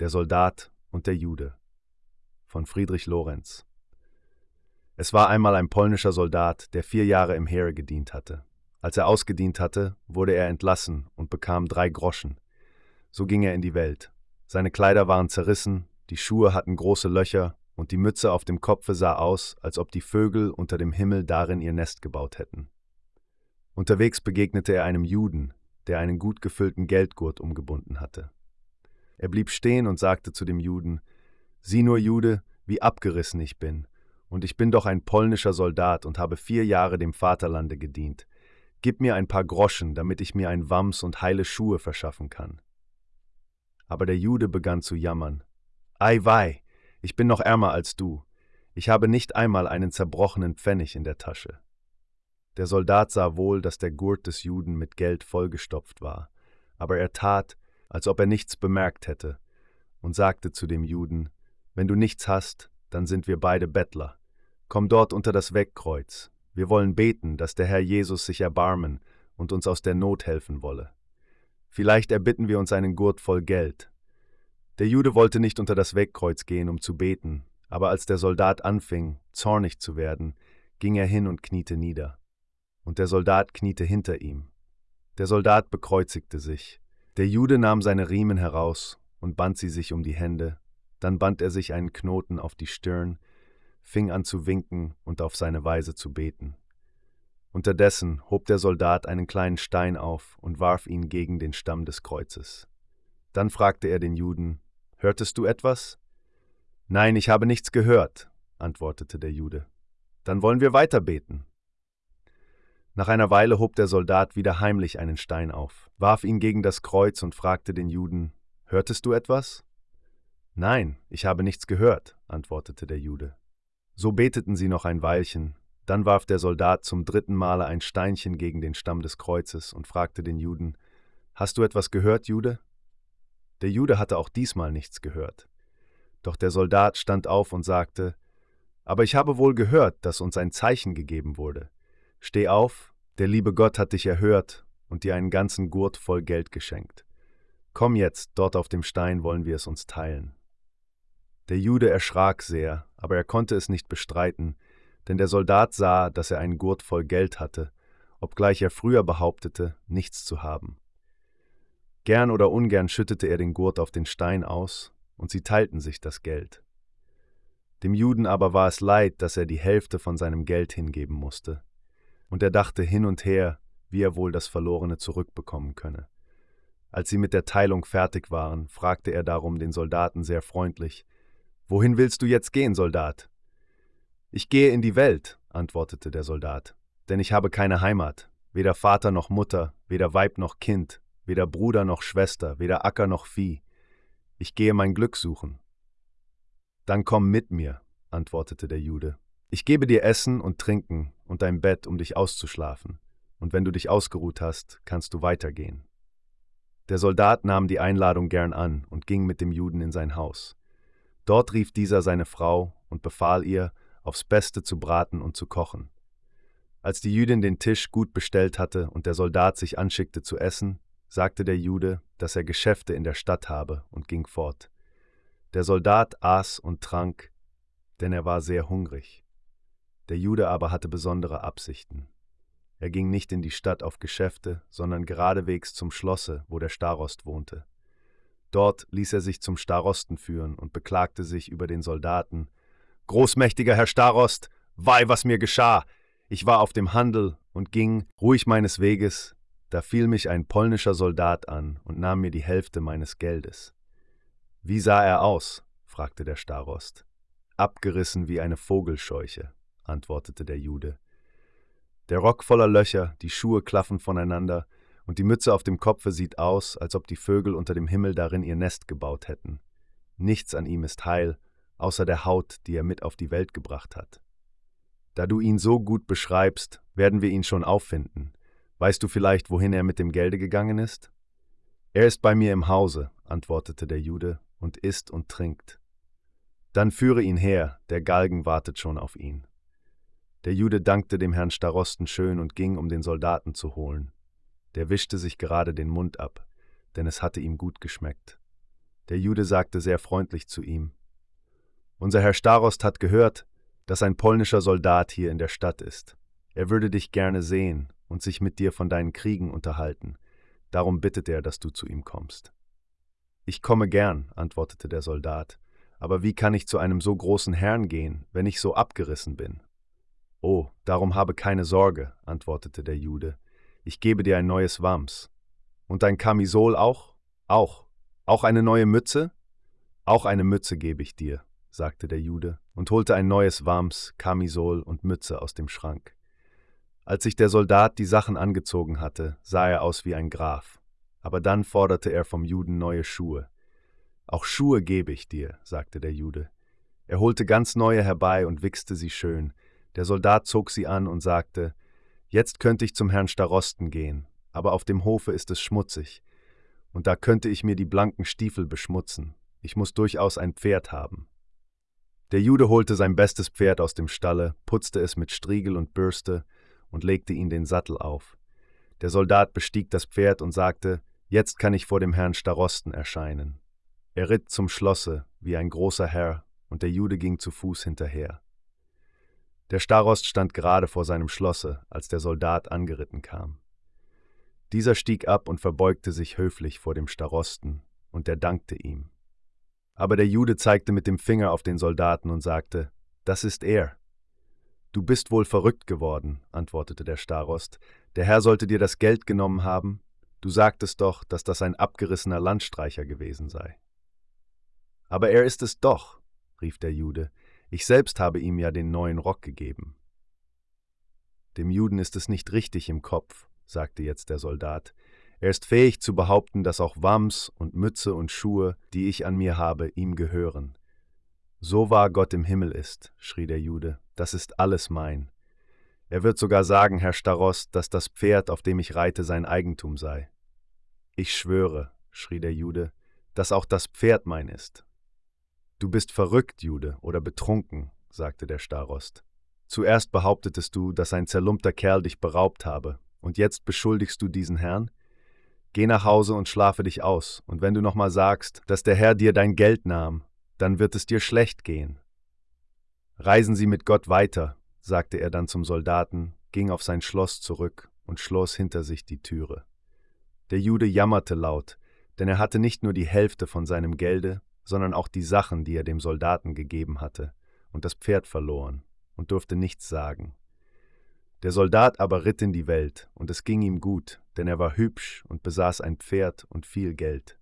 Der Soldat und der Jude von Friedrich Lorenz. Es war einmal ein polnischer Soldat, der vier Jahre im Heere gedient hatte. Als er ausgedient hatte, wurde er entlassen und bekam drei Groschen. So ging er in die Welt. Seine Kleider waren zerrissen, die Schuhe hatten große Löcher und die Mütze auf dem Kopfe sah aus, als ob die Vögel unter dem Himmel darin ihr Nest gebaut hätten. Unterwegs begegnete er einem Juden, der einen gut gefüllten Geldgurt umgebunden hatte. Er blieb stehen und sagte zu dem Juden, Sieh nur, Jude, wie abgerissen ich bin, und ich bin doch ein polnischer Soldat und habe vier Jahre dem Vaterlande gedient. Gib mir ein paar Groschen, damit ich mir ein Wams und heile Schuhe verschaffen kann. Aber der Jude begann zu jammern. Ei wei, ich bin noch ärmer als du. Ich habe nicht einmal einen zerbrochenen Pfennig in der Tasche. Der Soldat sah wohl, dass der Gurt des Juden mit Geld vollgestopft war, aber er tat, als ob er nichts bemerkt hätte, und sagte zu dem Juden, Wenn du nichts hast, dann sind wir beide Bettler. Komm dort unter das Wegkreuz. Wir wollen beten, dass der Herr Jesus sich erbarmen und uns aus der Not helfen wolle. Vielleicht erbitten wir uns einen Gurt voll Geld. Der Jude wollte nicht unter das Wegkreuz gehen, um zu beten, aber als der Soldat anfing, zornig zu werden, ging er hin und kniete nieder. Und der Soldat kniete hinter ihm. Der Soldat bekreuzigte sich, der Jude nahm seine Riemen heraus und band sie sich um die Hände, dann band er sich einen Knoten auf die Stirn, fing an zu winken und auf seine Weise zu beten. Unterdessen hob der Soldat einen kleinen Stein auf und warf ihn gegen den Stamm des Kreuzes. Dann fragte er den Juden, Hörtest du etwas? Nein, ich habe nichts gehört, antwortete der Jude. Dann wollen wir weiter beten. Nach einer Weile hob der Soldat wieder heimlich einen Stein auf, warf ihn gegen das Kreuz und fragte den Juden, Hörtest du etwas? Nein, ich habe nichts gehört, antwortete der Jude. So beteten sie noch ein Weilchen, dann warf der Soldat zum dritten Male ein Steinchen gegen den Stamm des Kreuzes und fragte den Juden, Hast du etwas gehört, Jude? Der Jude hatte auch diesmal nichts gehört. Doch der Soldat stand auf und sagte, Aber ich habe wohl gehört, dass uns ein Zeichen gegeben wurde. Steh auf, der liebe Gott hat dich erhört und dir einen ganzen Gurt voll Geld geschenkt. Komm jetzt, dort auf dem Stein wollen wir es uns teilen. Der Jude erschrak sehr, aber er konnte es nicht bestreiten, denn der Soldat sah, dass er einen Gurt voll Geld hatte, obgleich er früher behauptete, nichts zu haben. Gern oder ungern schüttete er den Gurt auf den Stein aus, und sie teilten sich das Geld. Dem Juden aber war es leid, dass er die Hälfte von seinem Geld hingeben musste, und er dachte hin und her, wie er wohl das Verlorene zurückbekommen könne. Als sie mit der Teilung fertig waren, fragte er darum den Soldaten sehr freundlich Wohin willst du jetzt gehen, Soldat? Ich gehe in die Welt, antwortete der Soldat, denn ich habe keine Heimat, weder Vater noch Mutter, weder Weib noch Kind, weder Bruder noch Schwester, weder Acker noch Vieh. Ich gehe mein Glück suchen. Dann komm mit mir, antwortete der Jude. Ich gebe dir Essen und Trinken und dein Bett, um dich auszuschlafen, und wenn du dich ausgeruht hast, kannst du weitergehen. Der Soldat nahm die Einladung gern an und ging mit dem Juden in sein Haus. Dort rief dieser seine Frau und befahl ihr, aufs Beste zu braten und zu kochen. Als die Jüdin den Tisch gut bestellt hatte und der Soldat sich anschickte zu essen, sagte der Jude, dass er Geschäfte in der Stadt habe und ging fort. Der Soldat aß und trank, denn er war sehr hungrig. Der Jude aber hatte besondere Absichten. Er ging nicht in die Stadt auf Geschäfte, sondern geradewegs zum Schlosse, wo der Starost wohnte. Dort ließ er sich zum Starosten führen und beklagte sich über den Soldaten. Großmächtiger Herr Starost, wei, was mir geschah! Ich war auf dem Handel und ging, ruhig meines Weges, da fiel mich ein polnischer Soldat an und nahm mir die Hälfte meines Geldes. Wie sah er aus? fragte der Starost. Abgerissen wie eine Vogelscheuche antwortete der Jude. Der Rock voller Löcher, die Schuhe klaffen voneinander, und die Mütze auf dem Kopfe sieht aus, als ob die Vögel unter dem Himmel darin ihr Nest gebaut hätten. Nichts an ihm ist heil, außer der Haut, die er mit auf die Welt gebracht hat. Da du ihn so gut beschreibst, werden wir ihn schon auffinden. Weißt du vielleicht, wohin er mit dem Gelde gegangen ist? Er ist bei mir im Hause, antwortete der Jude, und isst und trinkt. Dann führe ihn her, der Galgen wartet schon auf ihn. Der Jude dankte dem Herrn Starosten schön und ging, um den Soldaten zu holen. Der wischte sich gerade den Mund ab, denn es hatte ihm gut geschmeckt. Der Jude sagte sehr freundlich zu ihm, Unser Herr Starost hat gehört, dass ein polnischer Soldat hier in der Stadt ist. Er würde dich gerne sehen und sich mit dir von deinen Kriegen unterhalten. Darum bittet er, dass du zu ihm kommst. Ich komme gern, antwortete der Soldat, aber wie kann ich zu einem so großen Herrn gehen, wenn ich so abgerissen bin? Oh, darum habe keine Sorge, antwortete der Jude, ich gebe dir ein neues Wams. Und dein Kamisol auch? Auch. Auch eine neue Mütze? Auch eine Mütze gebe ich dir, sagte der Jude und holte ein neues Wams, Kamisol und Mütze aus dem Schrank. Als sich der Soldat die Sachen angezogen hatte, sah er aus wie ein Graf. Aber dann forderte er vom Juden neue Schuhe. Auch Schuhe gebe ich dir, sagte der Jude. Er holte ganz neue herbei und wichste sie schön. Der Soldat zog sie an und sagte, Jetzt könnte ich zum Herrn Starosten gehen, aber auf dem Hofe ist es schmutzig, und da könnte ich mir die blanken Stiefel beschmutzen. Ich muss durchaus ein Pferd haben. Der Jude holte sein bestes Pferd aus dem Stalle, putzte es mit Striegel und Bürste und legte ihn den Sattel auf. Der Soldat bestieg das Pferd und sagte, Jetzt kann ich vor dem Herrn Starosten erscheinen. Er ritt zum Schlosse wie ein großer Herr, und der Jude ging zu Fuß hinterher. Der Starost stand gerade vor seinem Schlosse, als der Soldat angeritten kam. Dieser stieg ab und verbeugte sich höflich vor dem Starosten, und der dankte ihm. Aber der Jude zeigte mit dem Finger auf den Soldaten und sagte, Das ist er. Du bist wohl verrückt geworden, antwortete der Starost. Der Herr sollte dir das Geld genommen haben. Du sagtest doch, dass das ein abgerissener Landstreicher gewesen sei. Aber er ist es doch, rief der Jude. Ich selbst habe ihm ja den neuen Rock gegeben. Dem Juden ist es nicht richtig im Kopf, sagte jetzt der Soldat. Er ist fähig zu behaupten, dass auch Wams und Mütze und Schuhe, die ich an mir habe, ihm gehören. So wahr Gott im Himmel ist, schrie der Jude, das ist alles mein. Er wird sogar sagen, Herr Starost, dass das Pferd, auf dem ich reite, sein Eigentum sei. Ich schwöre, schrie der Jude, dass auch das Pferd mein ist. Du bist verrückt, Jude, oder betrunken, sagte der Starost. Zuerst behauptetest du, dass ein zerlumpter Kerl dich beraubt habe, und jetzt beschuldigst du diesen Herrn? Geh nach Hause und schlafe dich aus, und wenn du nochmal sagst, dass der Herr dir dein Geld nahm, dann wird es dir schlecht gehen. Reisen Sie mit Gott weiter, sagte er dann zum Soldaten, ging auf sein Schloss zurück und schloss hinter sich die Türe. Der Jude jammerte laut, denn er hatte nicht nur die Hälfte von seinem Gelde, sondern auch die Sachen, die er dem Soldaten gegeben hatte, und das Pferd verloren, und durfte nichts sagen. Der Soldat aber ritt in die Welt, und es ging ihm gut, denn er war hübsch und besaß ein Pferd und viel Geld.